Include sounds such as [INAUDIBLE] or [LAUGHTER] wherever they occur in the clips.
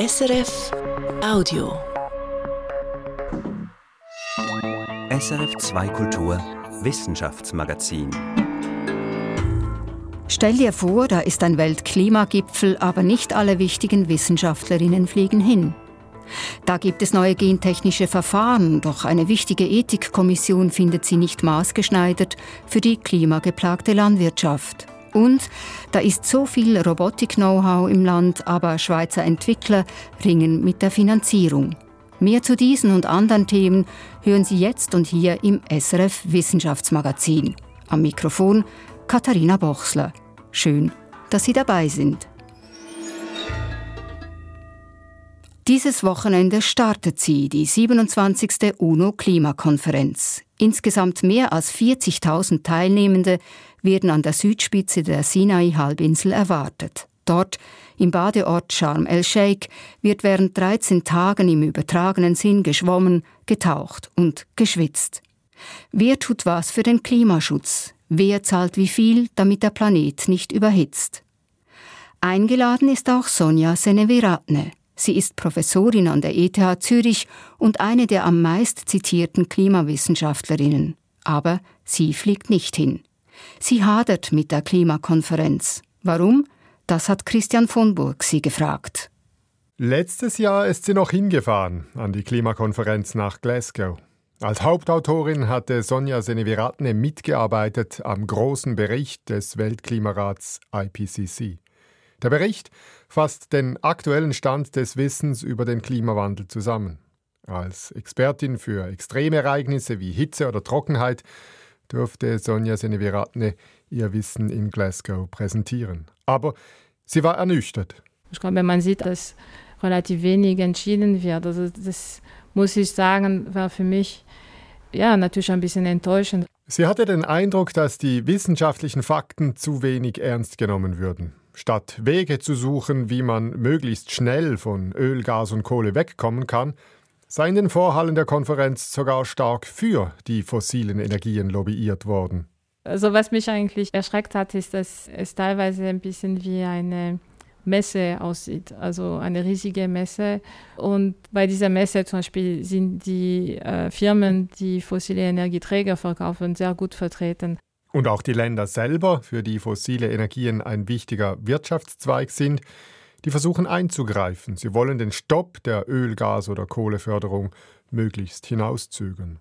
SRF Audio. SRF 2 Kultur Wissenschaftsmagazin. Stell dir vor, da ist ein Weltklimagipfel, aber nicht alle wichtigen Wissenschaftlerinnen fliegen hin. Da gibt es neue gentechnische Verfahren, doch eine wichtige Ethikkommission findet sie nicht maßgeschneidert für die klimageplagte Landwirtschaft. Und da ist so viel Robotik-Know-how im Land, aber Schweizer Entwickler ringen mit der Finanzierung. Mehr zu diesen und anderen Themen hören Sie jetzt und hier im SRF Wissenschaftsmagazin. Am Mikrofon Katharina Bochsler. Schön, dass Sie dabei sind. Dieses Wochenende startet sie, die 27. UNO-Klimakonferenz. Insgesamt mehr als 40.000 Teilnehmende werden an der Südspitze der Sinai-Halbinsel erwartet. Dort, im Badeort Sharm el-Sheikh, wird während 13 Tagen im übertragenen Sinn geschwommen, getaucht und geschwitzt. Wer tut was für den Klimaschutz? Wer zahlt wie viel, damit der Planet nicht überhitzt? Eingeladen ist auch Sonja Seneviratne. Sie ist Professorin an der ETH Zürich und eine der am meist zitierten Klimawissenschaftlerinnen. Aber sie fliegt nicht hin. Sie hadert mit der Klimakonferenz. Warum? Das hat Christian von Burg sie gefragt. Letztes Jahr ist sie noch hingefahren an die Klimakonferenz nach Glasgow. Als Hauptautorin hatte Sonja Seneviratne mitgearbeitet am großen Bericht des Weltklimarats IPCC. Der Bericht fasst den aktuellen Stand des Wissens über den Klimawandel zusammen. Als Expertin für Extremereignisse wie Hitze oder Trockenheit durfte Sonja Seneviratne ihr Wissen in Glasgow präsentieren. Aber sie war ernüchtert. Ich glaube, man sieht, dass relativ wenig entschieden wird. Also das muss ich sagen, war für mich ja natürlich ein bisschen enttäuschend. Sie hatte den Eindruck, dass die wissenschaftlichen Fakten zu wenig ernst genommen würden. Statt Wege zu suchen, wie man möglichst schnell von Öl, Gas und Kohle wegkommen kann, sei in den Vorhallen der Konferenz sogar stark für die fossilen Energien lobbyiert worden. Also was mich eigentlich erschreckt hat, ist, dass es teilweise ein bisschen wie eine Messe aussieht, also eine riesige Messe. Und bei dieser Messe zum Beispiel sind die äh, Firmen, die fossile Energieträger verkaufen, sehr gut vertreten. Und auch die Länder selber, für die fossile Energien ein wichtiger Wirtschaftszweig sind, die versuchen einzugreifen. Sie wollen den Stopp der Öl-, Gas- oder Kohleförderung möglichst hinauszögern.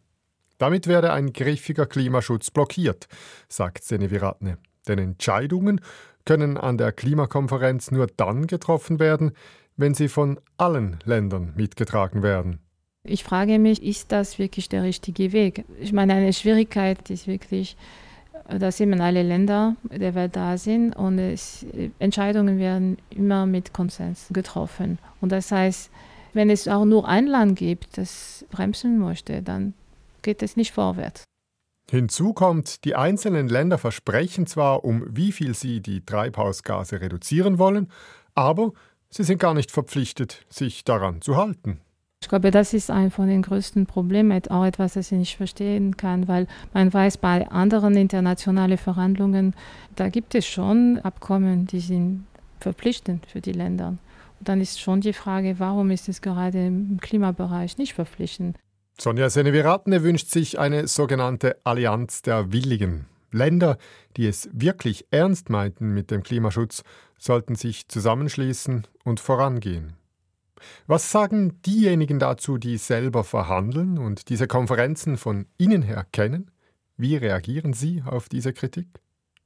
Damit werde ein griffiger Klimaschutz blockiert, sagt Seneviratne. Denn Entscheidungen können an der Klimakonferenz nur dann getroffen werden, wenn sie von allen Ländern mitgetragen werden. Ich frage mich, ist das wirklich der richtige Weg? Ich meine, eine Schwierigkeit ist wirklich, dass eben alle Länder der Welt da sind und es, Entscheidungen werden immer mit Konsens getroffen. Und das heißt, wenn es auch nur ein Land gibt, das bremsen möchte, dann geht es nicht vorwärts. Hinzu kommt, die einzelnen Länder versprechen zwar, um wie viel sie die Treibhausgase reduzieren wollen, aber sie sind gar nicht verpflichtet, sich daran zu halten. Ich glaube, das ist ein von den größten Problemen, auch etwas, das ich nicht verstehen kann, weil man weiß, bei anderen internationalen Verhandlungen, da gibt es schon Abkommen, die sind verpflichtend für die Länder. Und dann ist schon die Frage, warum ist es gerade im Klimabereich nicht verpflichtend? Sonja Seneviratne wünscht sich eine sogenannte Allianz der Willigen. Länder, die es wirklich ernst meinten mit dem Klimaschutz, sollten sich zusammenschließen und vorangehen. Was sagen diejenigen dazu, die selber verhandeln und diese Konferenzen von innen her kennen? Wie reagieren sie auf diese Kritik?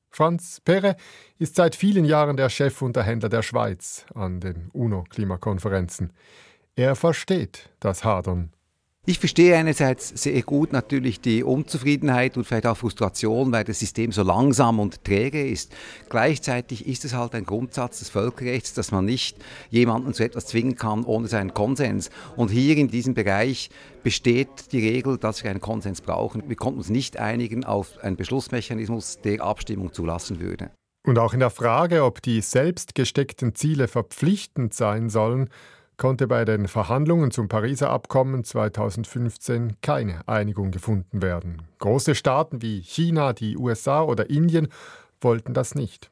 Franz Perre ist seit vielen Jahren der Chefunterhändler der Schweiz an den UNO-Klimakonferenzen. Er versteht das Hadern ich verstehe einerseits sehr gut natürlich die Unzufriedenheit und vielleicht auch Frustration, weil das System so langsam und träge ist. Gleichzeitig ist es halt ein Grundsatz des Völkerrechts, dass man nicht jemanden zu etwas zwingen kann ohne seinen Konsens. Und hier in diesem Bereich besteht die Regel, dass wir einen Konsens brauchen. Wir konnten uns nicht einigen auf einen Beschlussmechanismus, der Abstimmung zulassen würde. Und auch in der Frage, ob die selbst gesteckten Ziele verpflichtend sein sollen, konnte bei den Verhandlungen zum Pariser Abkommen 2015 keine Einigung gefunden werden. Große Staaten wie China, die USA oder Indien wollten das nicht.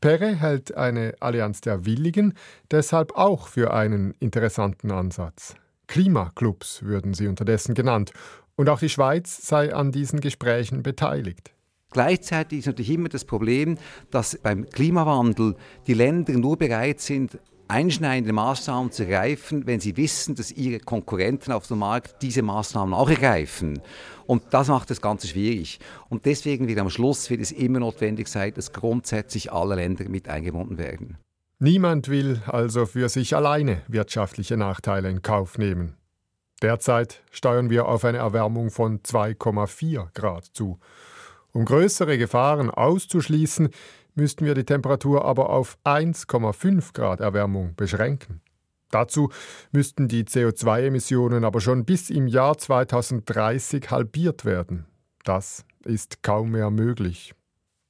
Perre hält eine Allianz der Willigen deshalb auch für einen interessanten Ansatz. Klimaclubs würden sie unterdessen genannt. Und auch die Schweiz sei an diesen Gesprächen beteiligt. Gleichzeitig ist natürlich immer das Problem, dass beim Klimawandel die Länder nur bereit sind, einschneidende Maßnahmen zu ergreifen, wenn sie wissen, dass ihre Konkurrenten auf dem Markt diese Maßnahmen auch ergreifen. Und das macht das Ganze schwierig. Und deswegen wird am Schluss wird es immer notwendig sein, dass grundsätzlich alle Länder mit eingebunden werden. Niemand will also für sich alleine wirtschaftliche Nachteile in Kauf nehmen. Derzeit steuern wir auf eine Erwärmung von 2,4 Grad zu. Um größere Gefahren auszuschließen, müssten wir die Temperatur aber auf 1,5 Grad Erwärmung beschränken. Dazu müssten die CO2-Emissionen aber schon bis im Jahr 2030 halbiert werden. Das ist kaum mehr möglich.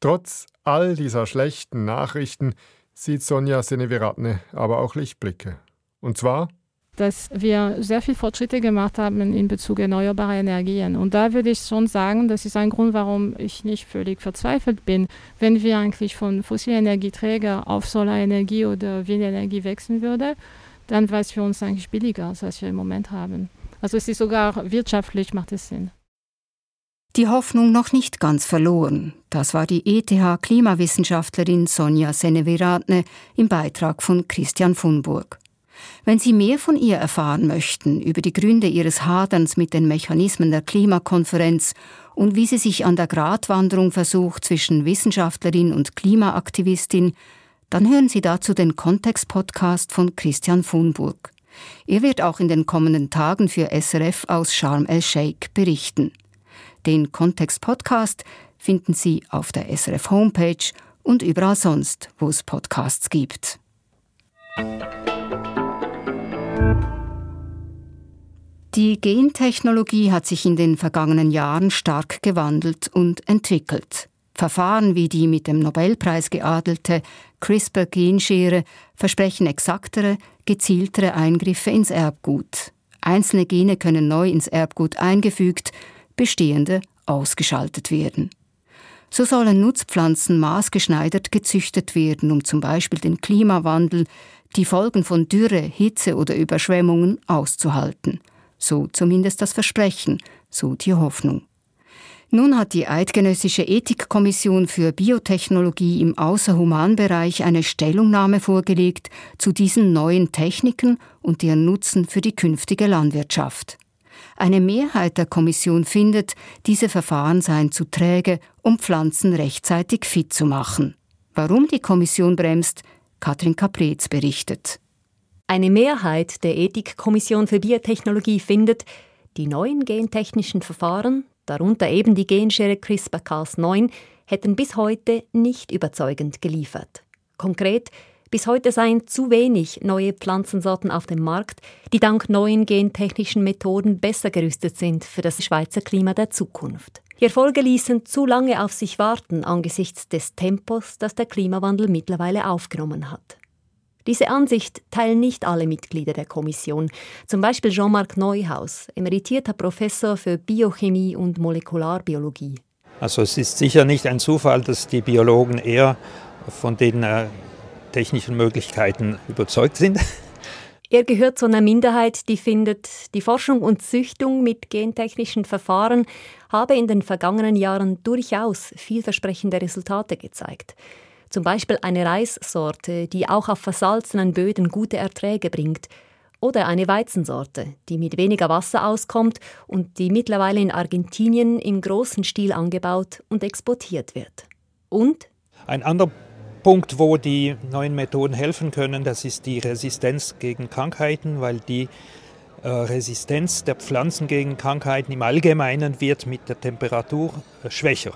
Trotz all dieser schlechten Nachrichten sieht Sonja Seneviratne aber auch Lichtblicke. Und zwar dass wir sehr viele Fortschritte gemacht haben in Bezug erneuerbare Energien. Und da würde ich schon sagen, das ist ein Grund, warum ich nicht völlig verzweifelt bin, wenn wir eigentlich von fossilen Energieträger auf Solarenergie oder Windenergie wechseln würden, dann wäre es für uns eigentlich billiger, als was wir im Moment haben. Also es ist sogar wirtschaftlich, macht es Sinn. Die Hoffnung noch nicht ganz verloren. Das war die ETH-Klimawissenschaftlerin Sonja Seneviratne im Beitrag von Christian Funburg. Wenn Sie mehr von ihr erfahren möchten über die Gründe ihres Haderns mit den Mechanismen der Klimakonferenz und wie sie sich an der Gratwanderung versucht zwischen Wissenschaftlerin und Klimaaktivistin, dann hören Sie dazu den Kontext-Podcast von Christian Funburg. Er wird auch in den kommenden Tagen für SRF aus Sharm el-Sheikh berichten. Den Kontext-Podcast finden Sie auf der SRF Homepage und überall sonst, wo es Podcasts gibt. Die Gentechnologie hat sich in den vergangenen Jahren stark gewandelt und entwickelt. Verfahren wie die mit dem Nobelpreis geadelte CRISPR-Genschere versprechen exaktere, gezieltere Eingriffe ins Erbgut. Einzelne Gene können neu ins Erbgut eingefügt, bestehende ausgeschaltet werden. So sollen Nutzpflanzen maßgeschneidert gezüchtet werden, um zum Beispiel den Klimawandel, die Folgen von Dürre, Hitze oder Überschwemmungen auszuhalten. So zumindest das Versprechen, so die Hoffnung. Nun hat die Eidgenössische Ethikkommission für Biotechnologie im Außerhumanbereich eine Stellungnahme vorgelegt zu diesen neuen Techniken und deren Nutzen für die künftige Landwirtschaft. Eine Mehrheit der Kommission findet, diese Verfahren seien zu träge, um Pflanzen rechtzeitig fit zu machen. Warum die Kommission bremst, Katrin Caprez berichtet. Eine Mehrheit der Ethikkommission für Biotechnologie findet, die neuen gentechnischen Verfahren, darunter eben die Genschere CRISPR-Cas9, hätten bis heute nicht überzeugend geliefert. Konkret, bis heute seien zu wenig neue Pflanzensorten auf dem Markt, die dank neuen gentechnischen Methoden besser gerüstet sind für das Schweizer Klima der Zukunft. Die Erfolge ließen zu lange auf sich warten angesichts des Tempos, das der Klimawandel mittlerweile aufgenommen hat. Diese Ansicht teilen nicht alle Mitglieder der Kommission, zum Beispiel Jean-Marc Neuhaus, emeritierter Professor für Biochemie und Molekularbiologie. Also es ist sicher nicht ein Zufall, dass die Biologen eher von den äh, technischen Möglichkeiten überzeugt sind. [LAUGHS] Er gehört zu einer Minderheit, die findet, die Forschung und Züchtung mit gentechnischen Verfahren habe in den vergangenen Jahren durchaus vielversprechende Resultate gezeigt. Zum Beispiel eine Reissorte, die auch auf versalzenen Böden gute Erträge bringt. Oder eine Weizensorte, die mit weniger Wasser auskommt und die mittlerweile in Argentinien im großen Stil angebaut und exportiert wird. Und? Ein anderer Punkt, wo die neuen Methoden helfen können, das ist die Resistenz gegen Krankheiten, weil die äh, Resistenz der Pflanzen gegen Krankheiten im Allgemeinen wird mit der Temperatur äh, schwächer.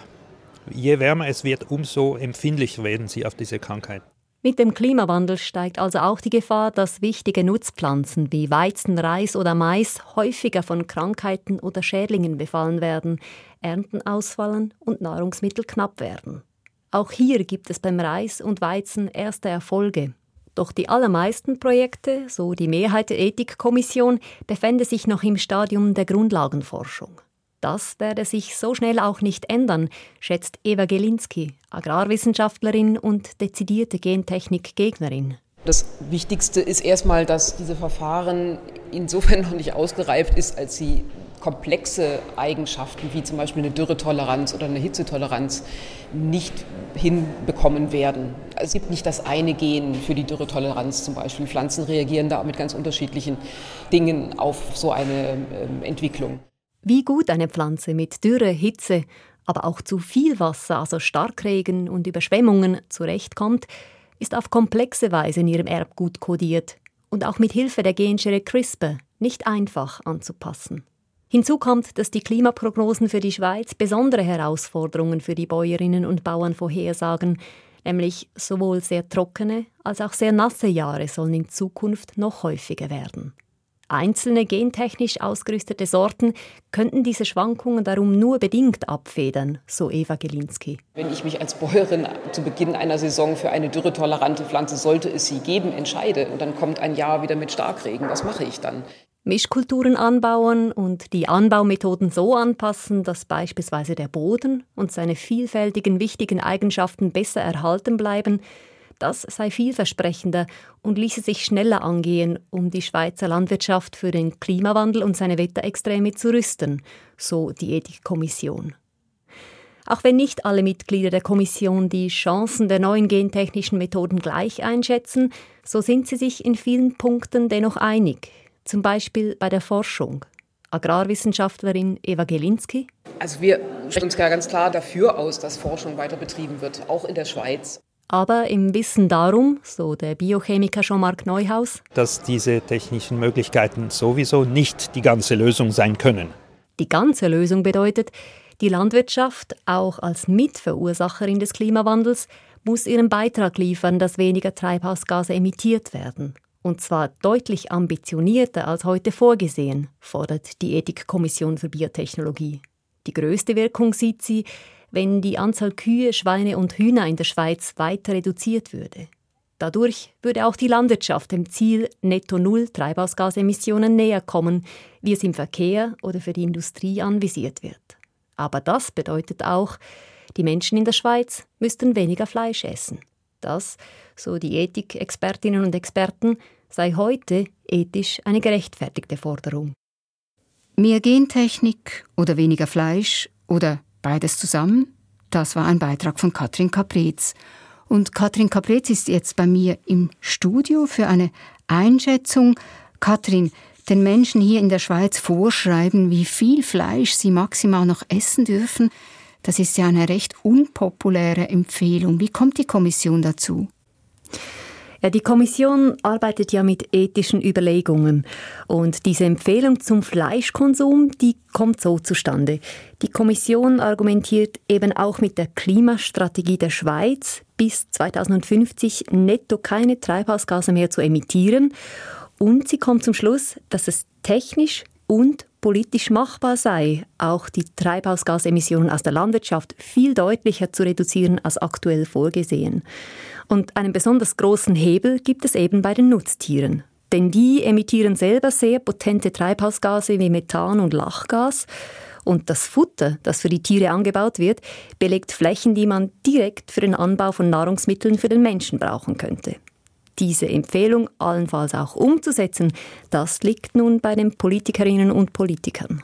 Je wärmer es wird, umso empfindlicher werden sie auf diese Krankheit. Mit dem Klimawandel steigt also auch die Gefahr, dass wichtige Nutzpflanzen wie Weizen, Reis oder Mais häufiger von Krankheiten oder Schädlingen befallen werden, Ernten ausfallen und Nahrungsmittel knapp werden. Auch hier gibt es beim Reis und Weizen erste Erfolge. Doch die allermeisten Projekte, so die Mehrheit der Ethikkommission, befände sich noch im Stadium der Grundlagenforschung. Das werde sich so schnell auch nicht ändern, schätzt Eva Gelinski, Agrarwissenschaftlerin und dezidierte Gentechnik-Gegnerin. Das Wichtigste ist erstmal, dass diese Verfahren insofern noch nicht ausgereift ist, als sie komplexe Eigenschaften wie zum Beispiel eine Dürretoleranz oder eine Hitzetoleranz nicht hinbekommen werden. Es gibt nicht das eine Gen für die Dürretoleranz zum Beispiel. Pflanzen reagieren da mit ganz unterschiedlichen Dingen auf so eine ähm, Entwicklung. Wie gut eine Pflanze mit Dürre, Hitze, aber auch zu viel Wasser, also Starkregen und Überschwemmungen zurechtkommt, ist auf komplexe Weise in ihrem Erbgut kodiert und auch mit Hilfe der Genschere CRISPR nicht einfach anzupassen. Hinzu kommt, dass die Klimaprognosen für die Schweiz besondere Herausforderungen für die Bäuerinnen und Bauern vorhersagen, nämlich sowohl sehr trockene als auch sehr nasse Jahre sollen in Zukunft noch häufiger werden. Einzelne gentechnisch ausgerüstete Sorten könnten diese Schwankungen darum nur bedingt abfedern, so Eva Gelinski. Wenn ich mich als Bäuerin zu Beginn einer Saison für eine dürretolerante Pflanze, sollte es sie geben, entscheide und dann kommt ein Jahr wieder mit Starkregen, was mache ich dann? Mischkulturen anbauen und die Anbaumethoden so anpassen, dass beispielsweise der Boden und seine vielfältigen wichtigen Eigenschaften besser erhalten bleiben, das sei vielversprechender und ließe sich schneller angehen, um die Schweizer Landwirtschaft für den Klimawandel und seine Wetterextreme zu rüsten, so die Ethikkommission. Auch wenn nicht alle Mitglieder der Kommission die Chancen der neuen gentechnischen Methoden gleich einschätzen, so sind sie sich in vielen Punkten dennoch einig, zum Beispiel bei der Forschung. Agrarwissenschaftlerin Eva Gelinski. Also wir stellen uns ganz klar dafür aus, dass Forschung weiter betrieben wird, auch in der Schweiz. Aber im Wissen darum, so der Biochemiker Jean-Marc Neuhaus, dass diese technischen Möglichkeiten sowieso nicht die ganze Lösung sein können. Die ganze Lösung bedeutet, die Landwirtschaft, auch als Mitverursacherin des Klimawandels, muss ihren Beitrag liefern, dass weniger Treibhausgase emittiert werden. Und zwar deutlich ambitionierter als heute vorgesehen, fordert die Ethikkommission für Biotechnologie. Die größte Wirkung sieht sie, wenn die Anzahl Kühe, Schweine und Hühner in der Schweiz weiter reduziert würde. Dadurch würde auch die Landwirtschaft dem Ziel Netto Null Treibhausgasemissionen näher kommen, wie es im Verkehr oder für die Industrie anvisiert wird. Aber das bedeutet auch, die Menschen in der Schweiz müssten weniger Fleisch essen. Das, so die Ethikexpertinnen und Experten, sei heute ethisch eine gerechtfertigte Forderung. Mehr Gentechnik oder weniger Fleisch oder beides zusammen? Das war ein Beitrag von Katrin Caprez. Und Katrin Caprez ist jetzt bei mir im Studio für eine Einschätzung. Katrin, den Menschen hier in der Schweiz vorschreiben, wie viel Fleisch sie maximal noch essen dürfen, das ist ja eine recht unpopuläre Empfehlung. Wie kommt die Kommission dazu? Die Kommission arbeitet ja mit ethischen Überlegungen und diese Empfehlung zum Fleischkonsum, die kommt so zustande. Die Kommission argumentiert eben auch mit der Klimastrategie der Schweiz, bis 2050 netto keine Treibhausgase mehr zu emittieren und sie kommt zum Schluss, dass es technisch und politisch machbar sei, auch die Treibhausgasemissionen aus der Landwirtschaft viel deutlicher zu reduzieren als aktuell vorgesehen. Und einen besonders großen Hebel gibt es eben bei den Nutztieren. Denn die emittieren selber sehr potente Treibhausgase wie Methan und Lachgas. Und das Futter, das für die Tiere angebaut wird, belegt Flächen, die man direkt für den Anbau von Nahrungsmitteln für den Menschen brauchen könnte. Diese Empfehlung allenfalls auch umzusetzen, das liegt nun bei den Politikerinnen und Politikern.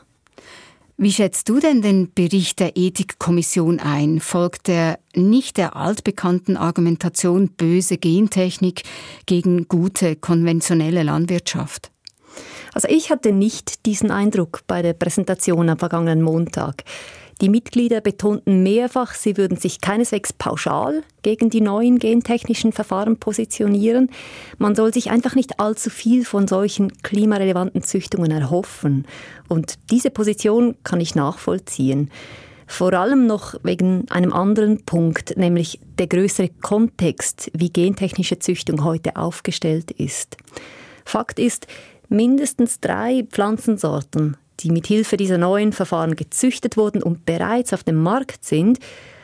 Wie schätzt du denn den Bericht der Ethikkommission ein? Folgt er nicht der altbekannten Argumentation böse Gentechnik gegen gute konventionelle Landwirtschaft? Also ich hatte nicht diesen Eindruck bei der Präsentation am vergangenen Montag. Die Mitglieder betonten mehrfach, sie würden sich keineswegs pauschal gegen die neuen gentechnischen Verfahren positionieren. Man soll sich einfach nicht allzu viel von solchen klimarelevanten Züchtungen erhoffen. Und diese Position kann ich nachvollziehen. Vor allem noch wegen einem anderen Punkt, nämlich der größere Kontext, wie gentechnische Züchtung heute aufgestellt ist. Fakt ist, mindestens drei Pflanzensorten die mit Hilfe dieser neuen Verfahren gezüchtet wurden und bereits auf dem Markt sind,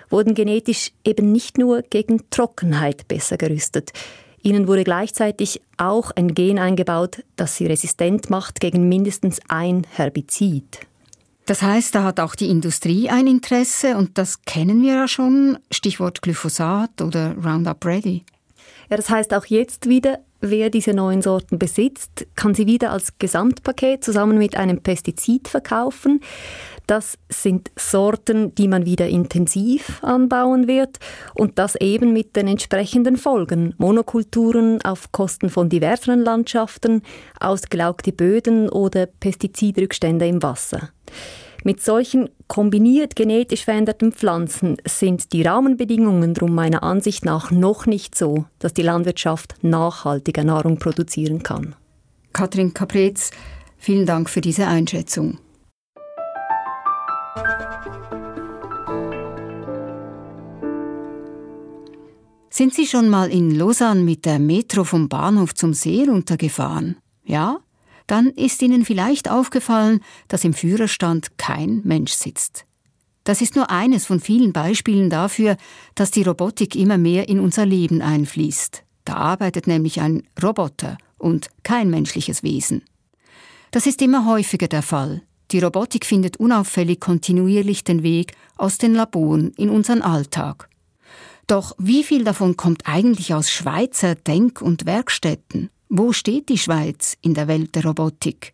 wurden genetisch eben nicht nur gegen Trockenheit besser gerüstet. Ihnen wurde gleichzeitig auch ein Gen eingebaut, das sie resistent macht gegen mindestens ein Herbizid. Das heißt, da hat auch die Industrie ein Interesse und das kennen wir ja schon, Stichwort Glyphosat oder Roundup Ready. Ja, das heißt auch jetzt wieder, wer diese neuen Sorten besitzt, kann sie wieder als Gesamtpaket zusammen mit einem Pestizid verkaufen. Das sind Sorten, die man wieder intensiv anbauen wird und das eben mit den entsprechenden Folgen. Monokulturen auf Kosten von diversen Landschaften, ausgelaugte Böden oder Pestizidrückstände im Wasser. Mit solchen kombiniert genetisch veränderten Pflanzen sind die Rahmenbedingungen drum meiner Ansicht nach noch nicht so, dass die Landwirtschaft nachhaltiger Nahrung produzieren kann. Katrin Kapretz, vielen Dank für diese Einschätzung. Sind Sie schon mal in Lausanne mit der Metro vom Bahnhof zum See runtergefahren? Ja? Dann ist Ihnen vielleicht aufgefallen, dass im Führerstand kein Mensch sitzt. Das ist nur eines von vielen Beispielen dafür, dass die Robotik immer mehr in unser Leben einfließt. Da arbeitet nämlich ein Roboter und kein menschliches Wesen. Das ist immer häufiger der Fall. Die Robotik findet unauffällig kontinuierlich den Weg aus den Laboren in unseren Alltag. Doch wie viel davon kommt eigentlich aus Schweizer Denk- und Werkstätten? Wo steht die Schweiz in der Welt der Robotik?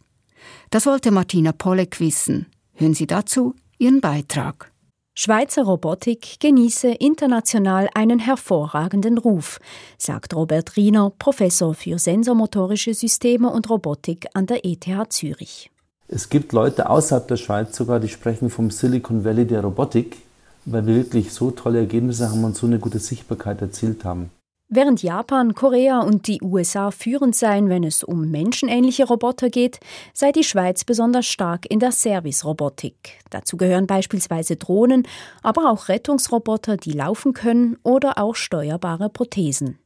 Das wollte Martina Pollek wissen. Hören Sie dazu ihren Beitrag. Schweizer Robotik genieße international einen hervorragenden Ruf, sagt Robert Riener, Professor für sensormotorische Systeme und Robotik an der ETH Zürich. Es gibt Leute außerhalb der Schweiz sogar, die sprechen vom Silicon Valley der Robotik weil wir wirklich so tolle Ergebnisse haben und so eine gute Sichtbarkeit erzielt haben. Während Japan, Korea und die USA führend seien, wenn es um menschenähnliche Roboter geht, sei die Schweiz besonders stark in der Service-Robotik. Dazu gehören beispielsweise Drohnen, aber auch Rettungsroboter, die laufen können oder auch steuerbare Prothesen.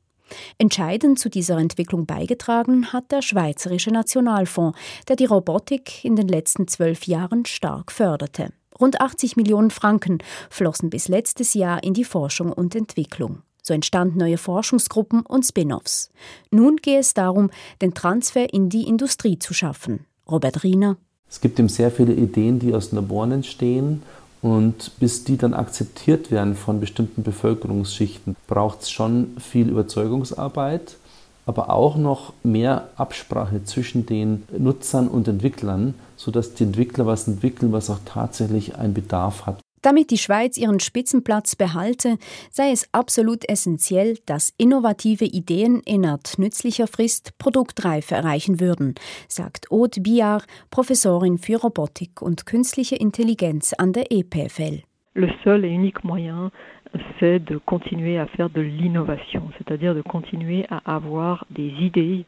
Entscheidend zu dieser Entwicklung beigetragen hat der Schweizerische Nationalfonds, der die Robotik in den letzten zwölf Jahren stark förderte. Rund 80 Millionen Franken flossen bis letztes Jahr in die Forschung und Entwicklung. So entstanden neue Forschungsgruppen und Spin-offs. Nun gehe es darum, den Transfer in die Industrie zu schaffen. Robert Riener. Es gibt eben sehr viele Ideen, die aus Laboren entstehen. Und bis die dann akzeptiert werden von bestimmten Bevölkerungsschichten, braucht es schon viel Überzeugungsarbeit aber auch noch mehr Absprache zwischen den Nutzern und Entwicklern, sodass die Entwickler was entwickeln, was auch tatsächlich einen Bedarf hat. Damit die Schweiz ihren Spitzenplatz behalte, sei es absolut essentiell, dass innovative Ideen innerhalb nützlicher Frist Produktreife erreichen würden, sagt Aude Biard, Professorin für Robotik und künstliche Intelligenz an der EPFL. Le seul et unique moyen c'est de continuer à faire de l'innovation, c'est-à-dire de continuer à avoir des idées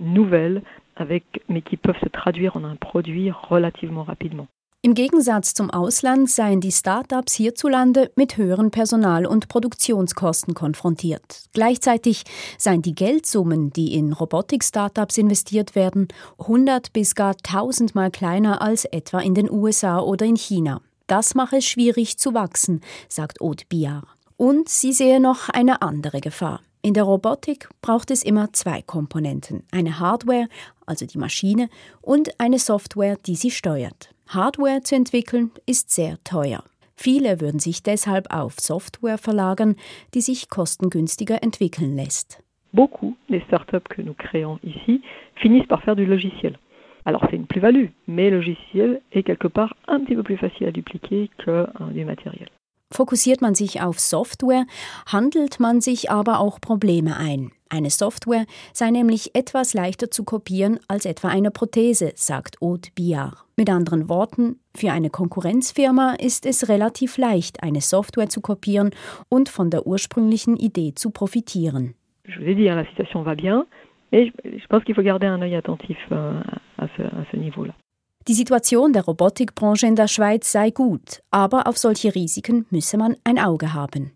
nouvelles, avec, mais qui peuvent se traduire en un produit relativement rapidement. Im Gegensatz zum Ausland seien die Start-ups hierzulande mit höheren Personal- und Produktionskosten konfrontiert. Gleichzeitig seien die Geldsummen, die in Robotik-Startups investiert werden, 100 bis gar 1000 Mal kleiner als etwa in den USA oder in China. Das mache es schwierig zu wachsen, sagt Aude Biard. Und sie sehe noch eine andere Gefahr. In der Robotik braucht es immer zwei Komponenten. Eine Hardware, also die Maschine, und eine Software, die sie steuert. Hardware zu entwickeln ist sehr teuer. Viele würden sich deshalb auf Software verlagern, die sich kostengünstiger entwickeln lässt. Beaucoup des startups que nous créons ici finissent par faire du logiciel. Alors c'est une plus-value, mais le logiciel est quelque part un petit peu plus facile à dupliquer que du matériel. Fokussiert man sich auf Software, handelt man sich aber auch Probleme ein. Eine Software sei nämlich etwas leichter zu kopieren als etwa eine Prothese, sagt Aude Biard. Mit anderen Worten, für eine Konkurrenzfirma ist es relativ leicht, eine Software zu kopieren und von der ursprünglichen Idee zu profitieren. Je vous ai dit, la situation va bien, mais je pense qu'il faut garder un œil attentif euh, à ce, à ce niveau-là. Die Situation der Robotikbranche in der Schweiz sei gut, aber auf solche Risiken müsse man ein Auge haben.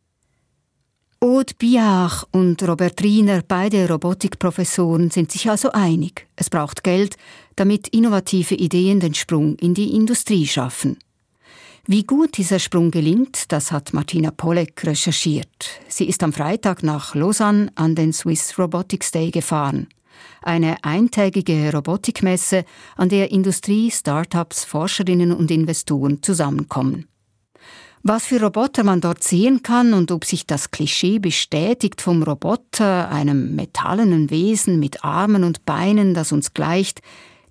Aude Biach und Robert Riener, beide Robotikprofessoren, sind sich also einig. Es braucht Geld, damit innovative Ideen den Sprung in die Industrie schaffen. Wie gut dieser Sprung gelingt, das hat Martina Pollek recherchiert. Sie ist am Freitag nach Lausanne an den Swiss Robotics Day gefahren. Eine eintägige Robotikmesse, an der Industrie, Startups, Forscherinnen und Investoren zusammenkommen. Was für Roboter man dort sehen kann und ob sich das Klischee bestätigt vom Roboter, einem metallenen Wesen mit Armen und Beinen, das uns gleicht,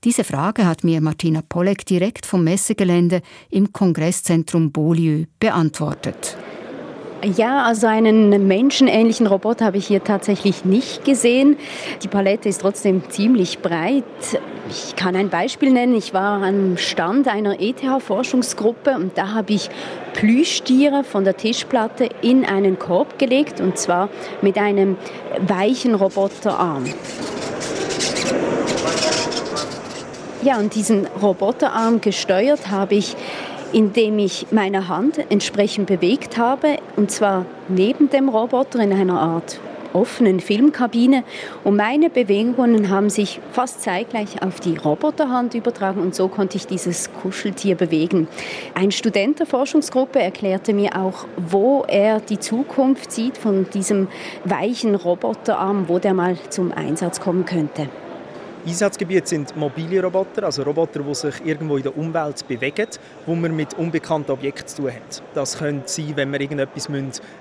diese Frage hat mir Martina Pollek direkt vom Messegelände im Kongresszentrum Beaulieu beantwortet. Ja, also einen menschenähnlichen Roboter habe ich hier tatsächlich nicht gesehen. Die Palette ist trotzdem ziemlich breit. Ich kann ein Beispiel nennen. Ich war am Stand einer ETH-Forschungsgruppe und da habe ich Plüschtiere von der Tischplatte in einen Korb gelegt und zwar mit einem weichen Roboterarm. Ja, und diesen Roboterarm gesteuert habe ich indem ich meine Hand entsprechend bewegt habe, und zwar neben dem Roboter in einer Art offenen Filmkabine und meine Bewegungen haben sich fast zeitgleich auf die Roboterhand übertragen und so konnte ich dieses Kuscheltier bewegen. Ein Student der Forschungsgruppe erklärte mir auch, wo er die Zukunft sieht von diesem weichen Roboterarm, wo der mal zum Einsatz kommen könnte. Einsatzgebiete sind mobile Roboter, also Roboter, die sich irgendwo in der Umwelt bewegen, wo man mit unbekannten Objekten zu tun hat. Das könnte sein, wenn wir irgendetwas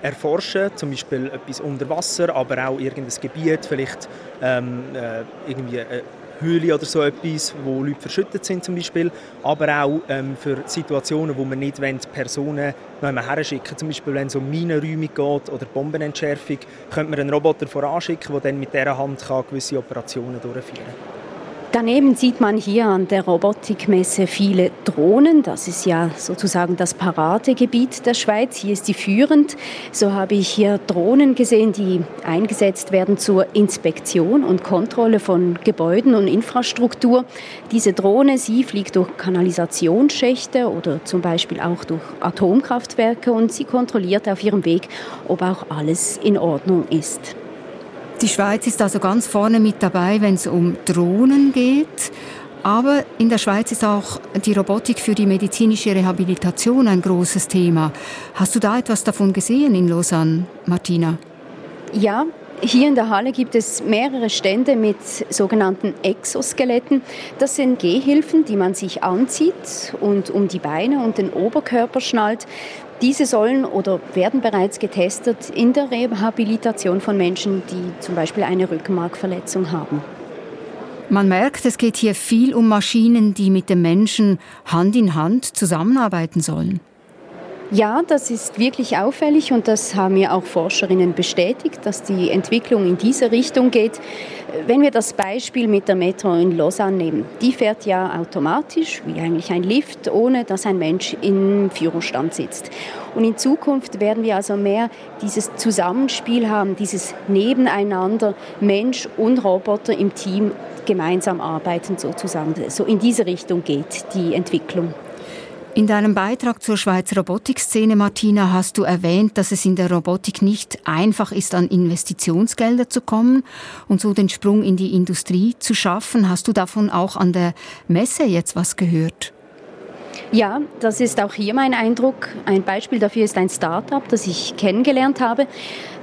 erforschen müssen, zum Beispiel etwas unter Wasser, aber auch irgendein Gebiet, vielleicht ähm, äh, irgendwie eine Höhle oder so etwas, wo Leute verschüttet sind zum Beispiel, aber auch ähm, für Situationen, wo man nicht Personen noch herschicken Zum Beispiel, wenn es um Minenräumung geht oder Bombenentschärfung, könnte man einen Roboter voranschicken, der dann mit dieser Hand kann gewisse Operationen durchführen kann. Daneben sieht man hier an der Robotikmesse viele Drohnen. Das ist ja sozusagen das Paradegebiet der Schweiz. Hier ist sie führend. So habe ich hier Drohnen gesehen, die eingesetzt werden zur Inspektion und Kontrolle von Gebäuden und Infrastruktur. Diese Drohne, sie fliegt durch Kanalisationsschächte oder zum Beispiel auch durch Atomkraftwerke und sie kontrolliert auf ihrem Weg, ob auch alles in Ordnung ist. Die Schweiz ist also ganz vorne mit dabei, wenn es um Drohnen geht. Aber in der Schweiz ist auch die Robotik für die medizinische Rehabilitation ein großes Thema. Hast du da etwas davon gesehen in Lausanne, Martina? Ja, hier in der Halle gibt es mehrere Stände mit sogenannten Exoskeletten. Das sind Gehhilfen, die man sich anzieht und um die Beine und den Oberkörper schnallt. Diese sollen oder werden bereits getestet in der Rehabilitation von Menschen, die zum Beispiel eine Rückenmarkverletzung haben. Man merkt, es geht hier viel um Maschinen, die mit dem Menschen Hand in Hand zusammenarbeiten sollen. Ja, das ist wirklich auffällig und das haben mir auch Forscherinnen bestätigt, dass die Entwicklung in diese Richtung geht. Wenn wir das Beispiel mit der Metro in Lausanne nehmen, die fährt ja automatisch, wie eigentlich ein Lift, ohne dass ein Mensch im Führerstand sitzt. Und in Zukunft werden wir also mehr dieses Zusammenspiel haben, dieses Nebeneinander, Mensch und Roboter im Team gemeinsam arbeiten sozusagen. So in diese Richtung geht die Entwicklung. In deinem Beitrag zur Schweizer Robotikszene, Martina, hast du erwähnt, dass es in der Robotik nicht einfach ist, an Investitionsgelder zu kommen und so den Sprung in die Industrie zu schaffen. Hast du davon auch an der Messe jetzt was gehört? Ja, das ist auch hier mein Eindruck. Ein Beispiel dafür ist ein Startup, das ich kennengelernt habe.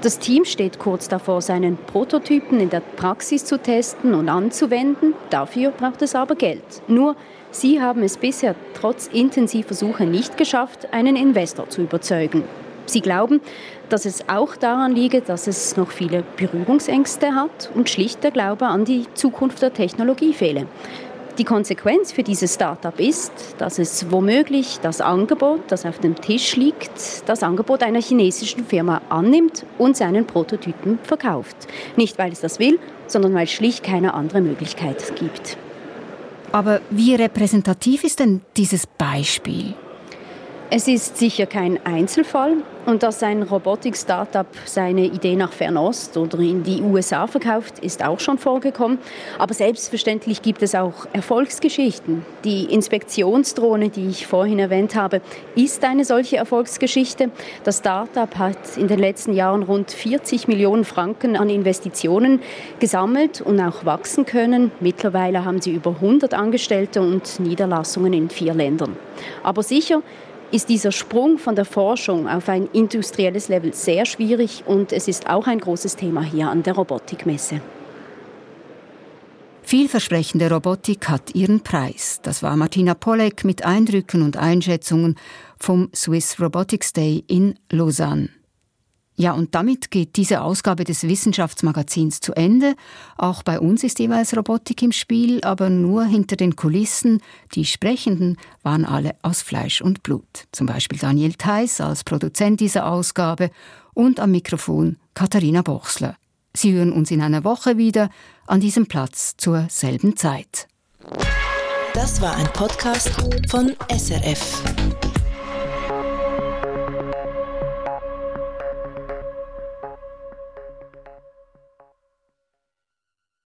Das Team steht kurz davor, seinen Prototypen in der Praxis zu testen und anzuwenden. Dafür braucht es aber Geld. Nur Sie haben es bisher trotz intensiver Suche nicht geschafft, einen Investor zu überzeugen. Sie glauben, dass es auch daran liege, dass es noch viele Berührungsängste hat und schlicht der Glaube an die Zukunft der Technologie fehle. Die Konsequenz für dieses Startup ist, dass es womöglich das Angebot, das auf dem Tisch liegt, das Angebot einer chinesischen Firma annimmt und seinen Prototypen verkauft. Nicht, weil es das will, sondern weil es schlicht keine andere Möglichkeit gibt. Aber wie repräsentativ ist denn dieses Beispiel? Es ist sicher kein Einzelfall und dass ein Robotik-Startup seine Idee nach Fernost oder in die USA verkauft, ist auch schon vorgekommen. Aber selbstverständlich gibt es auch Erfolgsgeschichten. Die Inspektionsdrohne, die ich vorhin erwähnt habe, ist eine solche Erfolgsgeschichte. Das Startup hat in den letzten Jahren rund 40 Millionen Franken an Investitionen gesammelt und auch wachsen können. Mittlerweile haben sie über 100 Angestellte und Niederlassungen in vier Ländern. Aber sicher, ist dieser Sprung von der Forschung auf ein industrielles Level sehr schwierig und es ist auch ein großes Thema hier an der Robotikmesse. Vielversprechende Robotik hat ihren Preis. Das war Martina Pollek mit Eindrücken und Einschätzungen vom Swiss Robotics Day in Lausanne. Ja, und damit geht diese Ausgabe des Wissenschaftsmagazins zu Ende. Auch bei uns ist jeweils Robotik im Spiel, aber nur hinter den Kulissen. Die Sprechenden waren alle aus Fleisch und Blut. Zum Beispiel Daniel Theiss als Produzent dieser Ausgabe und am Mikrofon Katharina Bochsler. Sie hören uns in einer Woche wieder an diesem Platz zur selben Zeit. Das war ein Podcast von SRF.